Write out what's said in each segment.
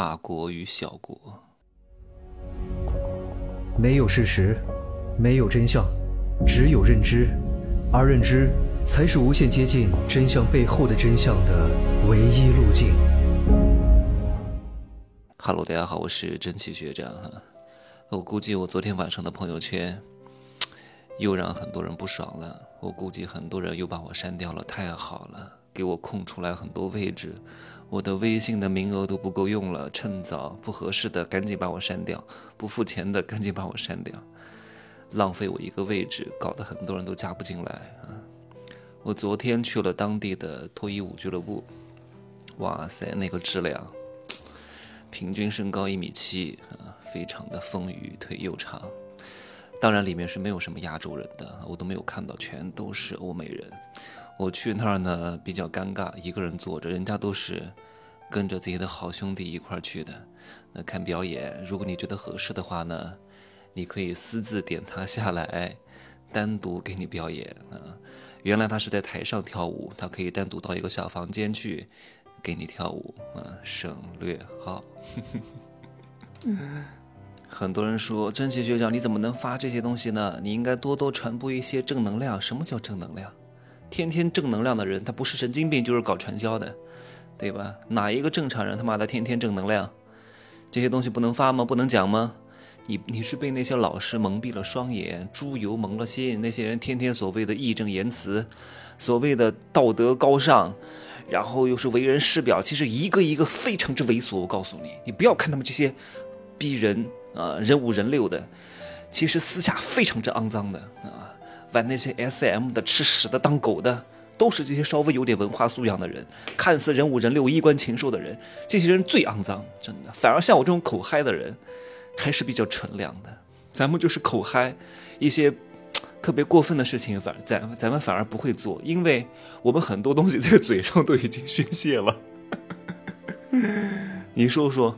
大国与小国。没有事实，没有真相，只有认知，而认知才是无限接近真相背后的真相的唯一路径。Hello，大家好，我是真气学长哈。我估计我昨天晚上的朋友圈又让很多人不爽了，我估计很多人又把我删掉了，太好了。给我空出来很多位置，我的微信的名额都不够用了，趁早不合适的赶紧把我删掉，不付钱的赶紧把我删掉，浪费我一个位置，搞得很多人都加不进来啊！我昨天去了当地的脱衣舞俱乐部，哇塞，那个质量，平均身高一米七啊，非常的丰腴，腿又长，当然里面是没有什么亚洲人的，我都没有看到，全都是欧美人。我去那儿呢，比较尴尬，一个人坐着，人家都是跟着自己的好兄弟一块儿去的。那看表演，如果你觉得合适的话呢，你可以私自点他下来，单独给你表演啊。原来他是在台上跳舞，他可以单独到一个小房间去给你跳舞啊，省略号。很多人说，真奇学长，你怎么能发这些东西呢？你应该多多传播一些正能量。什么叫正能量？天天正能量的人，他不是神经病就是搞传销的，对吧？哪一个正常人他妈的天天正能量？这些东西不能发吗？不能讲吗？你你是被那些老师蒙蔽了双眼，猪油蒙了心？那些人天天所谓的义正言辞，所谓的道德高尚，然后又是为人师表，其实一个一个非常之猥琐。我告诉你，你不要看他们这些逼人啊，人五人六的，其实私下非常之肮脏的啊。玩那些 SM 的、吃屎的、当狗的，都是这些稍微有点文化素养的人，看似人五人六、衣冠禽兽的人，这些人最肮脏，真的。反而像我这种口嗨的人，还是比较纯良的。咱们就是口嗨，一些 特别过分的事情，反咱咱们反而不会做，因为我们很多东西在嘴上都已经宣泄了。你说说，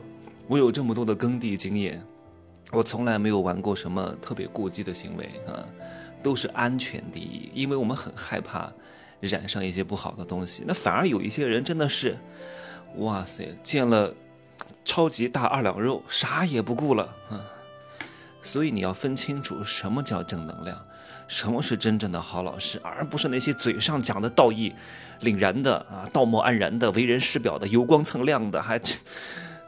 我有这么多的耕地经验，我从来没有玩过什么特别过激的行为啊。都是安全第一，因为我们很害怕染上一些不好的东西。那反而有一些人真的是，哇塞，见了超级大二两肉，啥也不顾了啊！所以你要分清楚什么叫正能量，什么是真正的好老师，而不是那些嘴上讲的道义凛然的啊，道貌岸然的、为人师表的、油光蹭亮的，还。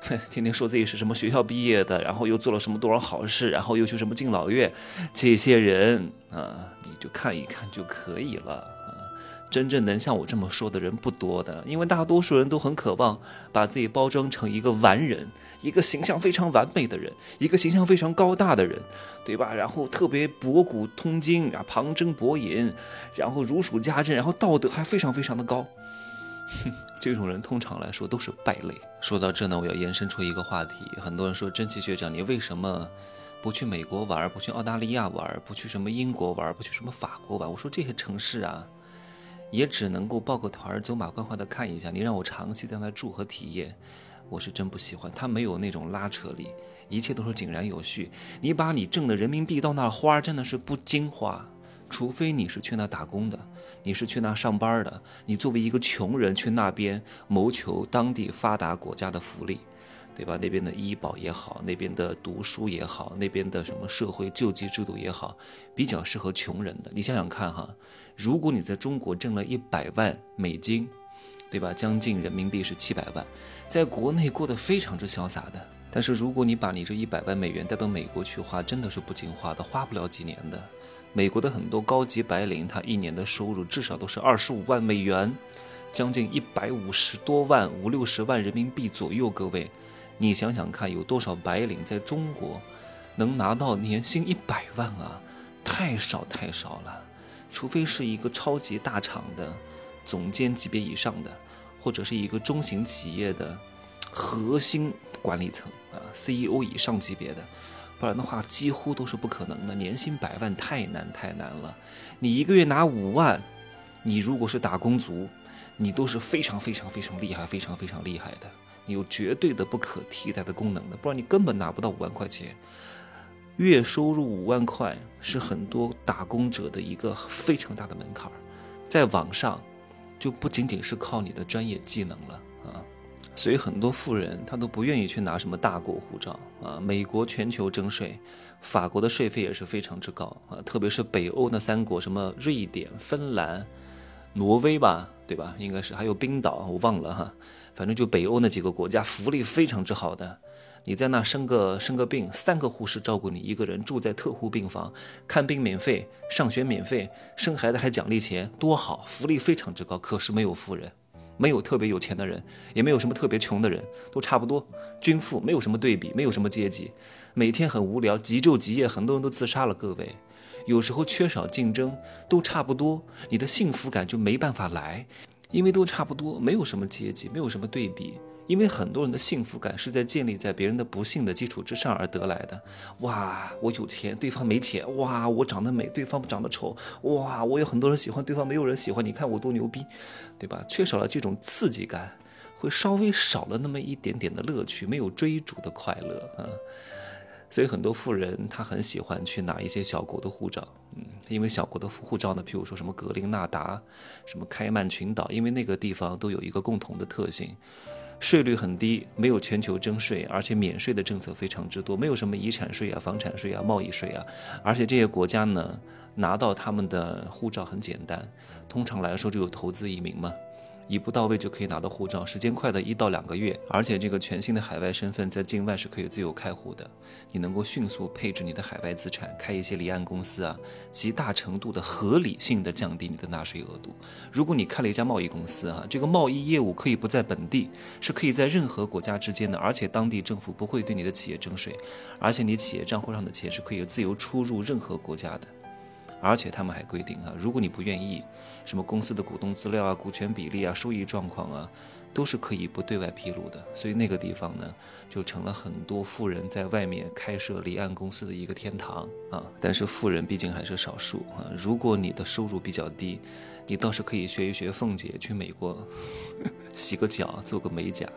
天天说自己是什么学校毕业的，然后又做了什么多少好事，然后又去什么敬老院，这些人啊，你就看一看就可以了啊。真正能像我这么说的人不多的，因为大多数人都很渴望把自己包装成一个完人，一个形象非常完美的人，一个形象非常高大的人，对吧？然后特别博古通今啊，旁征博引，然后如数家珍，然后道德还非常非常的高。这种人通常来说都是败类。说到这呢，我要延伸出一个话题。很多人说，真奇学长，你为什么不去美国玩，不去澳大利亚玩，不去什么英国玩，不去什么法国玩？我说这些城市啊，也只能够报个团，走马观花的看一下。你让我长期在那住和体验，我是真不喜欢。它没有那种拉扯力，一切都是井然有序。你把你挣的人民币到那花，真的是不经花。除非你是去那打工的，你是去那上班的，你作为一个穷人去那边谋求当地发达国家的福利，对吧？那边的医保也好，那边的读书也好，那边的什么社会救济制度也好，比较适合穷人的。你想想看哈，如果你在中国挣了一百万美金，对吧？将近人民币是七百万，在国内过得非常之潇洒的。但是如果你把你这一百万美元带到美国去花，真的是不经花的，花不了几年的。美国的很多高级白领，他一年的收入至少都是二十五万美元，将近一百五十多万、五六十万人民币左右。各位，你想想看，有多少白领在中国能拿到年薪一百万啊？太少太少了，除非是一个超级大厂的总监级别以上的，或者是一个中型企业的核心管理层啊，CEO 以上级别的。不然的话，几乎都是不可能的。年薪百万太难太难了。你一个月拿五万，你如果是打工族，你都是非常非常非常厉害、非常非常厉害的。你有绝对的不可替代的功能的，不然你根本拿不到五万块钱。月收入五万块是很多打工者的一个非常大的门槛。在网上，就不仅仅是靠你的专业技能了啊。所以很多富人他都不愿意去拿什么大国护照啊。美国全球征税，法国的税费也是非常之高啊，特别是北欧那三国，什么瑞典、芬兰、挪威吧，对吧？应该是还有冰岛，我忘了哈。反正就北欧那几个国家，福利非常之好的。你在那生个生个病，三个护士照顾你一个人，住在特护病房，看病免费，上学免费，生孩子还奖励钱，多好，福利非常之高。可是没有富人。没有特别有钱的人，也没有什么特别穷的人，都差不多，均富，没有什么对比，没有什么阶级，每天很无聊，极昼极夜，很多人都自杀了。各位，有时候缺少竞争，都差不多，你的幸福感就没办法来，因为都差不多，没有什么阶级，没有什么对比。因为很多人的幸福感是在建立在别人的不幸的基础之上而得来的。哇，我有钱，对方没钱；哇，我长得美，对方长得丑；哇，我有很多人喜欢，对方没有人喜欢。你看我多牛逼，对吧？缺少了这种刺激感，会稍微少了那么一点点的乐趣，没有追逐的快乐啊。所以很多富人他很喜欢去拿一些小国的护照，嗯，因为小国的护照呢，譬如说什么格林纳达、什么开曼群岛，因为那个地方都有一个共同的特性。税率很低，没有全球征税，而且免税的政策非常之多，没有什么遗产税啊、房产税啊、贸易税啊，而且这些国家呢，拿到他们的护照很简单，通常来说就有投资移民嘛。一步到位就可以拿到护照，时间快的一到两个月，而且这个全新的海外身份在境外是可以自由开户的，你能够迅速配置你的海外资产，开一些离岸公司啊，极大程度的合理性的降低你的纳税额度。如果你开了一家贸易公司啊，这个贸易业务可以不在本地，是可以在任何国家之间的，而且当地政府不会对你的企业征税，而且你企业账户上的钱是可以自由出入任何国家的。而且他们还规定啊，如果你不愿意，什么公司的股东资料啊、股权比例啊、收益状况啊，都是可以不对外披露的。所以那个地方呢，就成了很多富人在外面开设离岸公司的一个天堂啊。但是富人毕竟还是少数啊。如果你的收入比较低，你倒是可以学一学凤姐，去美国 洗个脚，做个美甲。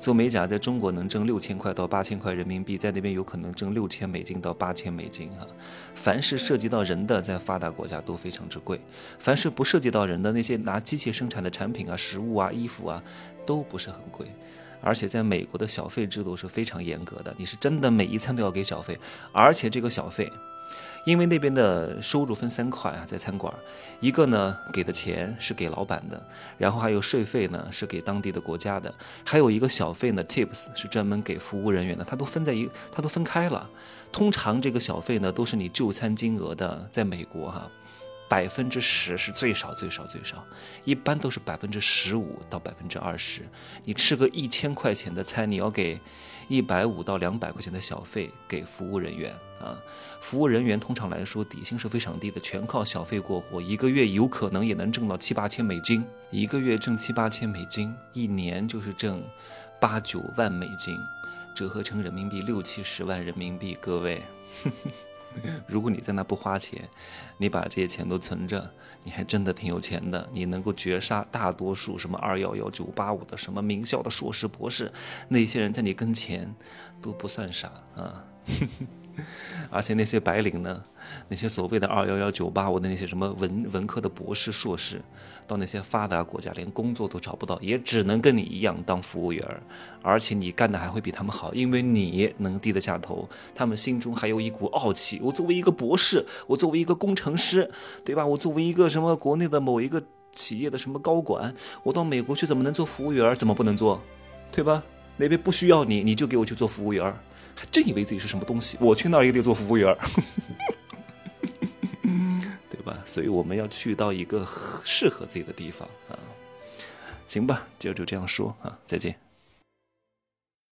做美甲在中国能挣六千块到八千块人民币，在那边有可能挣六千美金到八千美金啊！凡是涉及到人的，在发达国家都非常之贵；凡是不涉及到人的那些拿机器生产的产品啊、食物啊、衣服啊，都不是很贵。而且在美国的小费制度是非常严格的，你是真的每一餐都要给小费，而且这个小费。因为那边的收入分三块啊，在餐馆，一个呢给的钱是给老板的，然后还有税费呢是给当地的国家的，还有一个小费呢，tips 是专门给服务人员的，它都分在一，它都分开了。通常这个小费呢都是你就餐金额的，在美国哈。百分之十是最少最少最少，一般都是百分之十五到百分之二十。你吃个一千块钱的餐，你要给一百五到两百块钱的小费给服务人员啊。服务人员通常来说底薪是非常低的，全靠小费过活，一个月有可能也能挣到七八千美金。一个月挣七八千美金，一年就是挣八九万美金，折合成人民币六七十万人民币。各位。如果你在那不花钱，你把这些钱都存着，你还真的挺有钱的。你能够绝杀大多数什么二幺幺九八五的什么名校的硕士博士，那些人在你跟前都不算啥啊。而且那些白领呢，那些所谓的二幺幺九八五的那些什么文文科的博士硕士，到那些发达国家连工作都找不到，也只能跟你一样当服务员而且你干的还会比他们好，因为你能低得下头，他们心中还有一股傲气。我作为一个博士，我作为一个工程师，对吧？我作为一个什么国内的某一个企业的什么高管，我到美国去怎么能做服务员？怎么不能做？对吧？那边不需要你，你就给我去做服务员还真以为自己是什么东西？我去那儿也得做服务员 对吧？所以我们要去到一个适合自己的地方啊。行吧，今儿就这样说啊，再见。